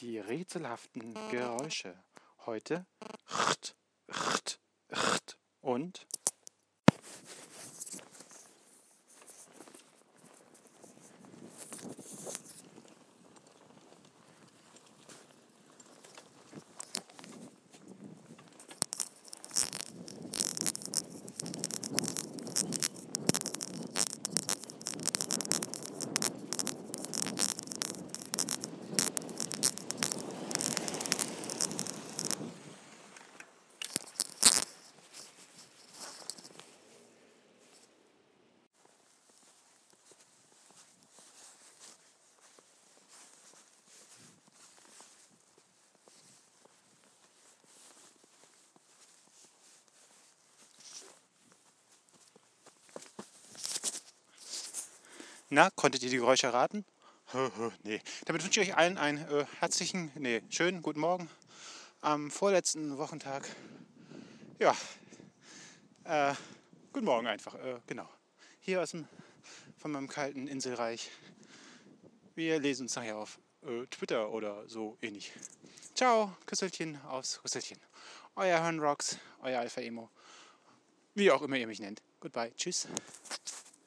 Die rätselhaften Geräusche. Heute und Na, konntet ihr die Geräusche erraten? nee. Damit wünsche ich euch allen einen äh, herzlichen, nee, schönen guten Morgen am vorletzten Wochentag. Ja, äh, guten Morgen einfach, äh, genau. Hier aus dem, von meinem kalten Inselreich. Wir lesen uns nachher auf äh, Twitter oder so ähnlich. Ciao, Küsselchen aus Rüsselchen. Euer Hirnrocks, euer Alpha Emo. Wie auch immer ihr mich nennt. Goodbye, tschüss.